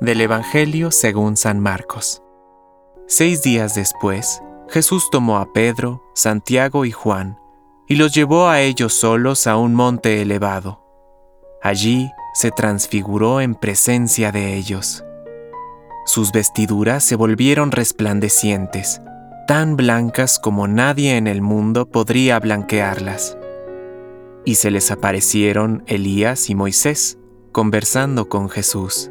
Del Evangelio según San Marcos. Seis días después, Jesús tomó a Pedro, Santiago y Juan, y los llevó a ellos solos a un monte elevado. Allí se transfiguró en presencia de ellos. Sus vestiduras se volvieron resplandecientes, tan blancas como nadie en el mundo podría blanquearlas. Y se les aparecieron Elías y Moisés, conversando con Jesús.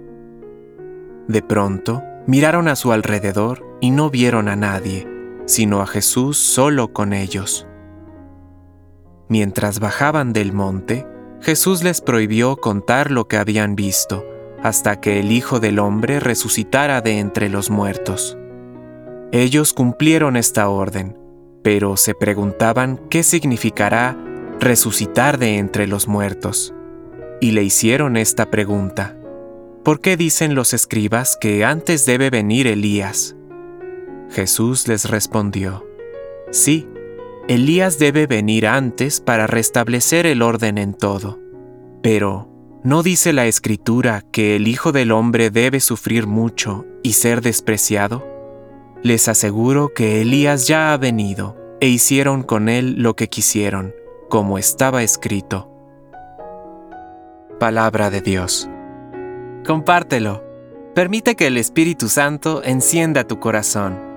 De pronto, miraron a su alrededor y no vieron a nadie, sino a Jesús solo con ellos. Mientras bajaban del monte, Jesús les prohibió contar lo que habían visto, hasta que el Hijo del Hombre resucitara de entre los muertos. Ellos cumplieron esta orden, pero se preguntaban qué significará resucitar de entre los muertos, y le hicieron esta pregunta. ¿Por qué dicen los escribas que antes debe venir Elías? Jesús les respondió, Sí, Elías debe venir antes para restablecer el orden en todo. Pero, ¿no dice la Escritura que el Hijo del Hombre debe sufrir mucho y ser despreciado? Les aseguro que Elías ya ha venido, e hicieron con él lo que quisieron, como estaba escrito. Palabra de Dios. Compártelo. Permite que el Espíritu Santo encienda tu corazón.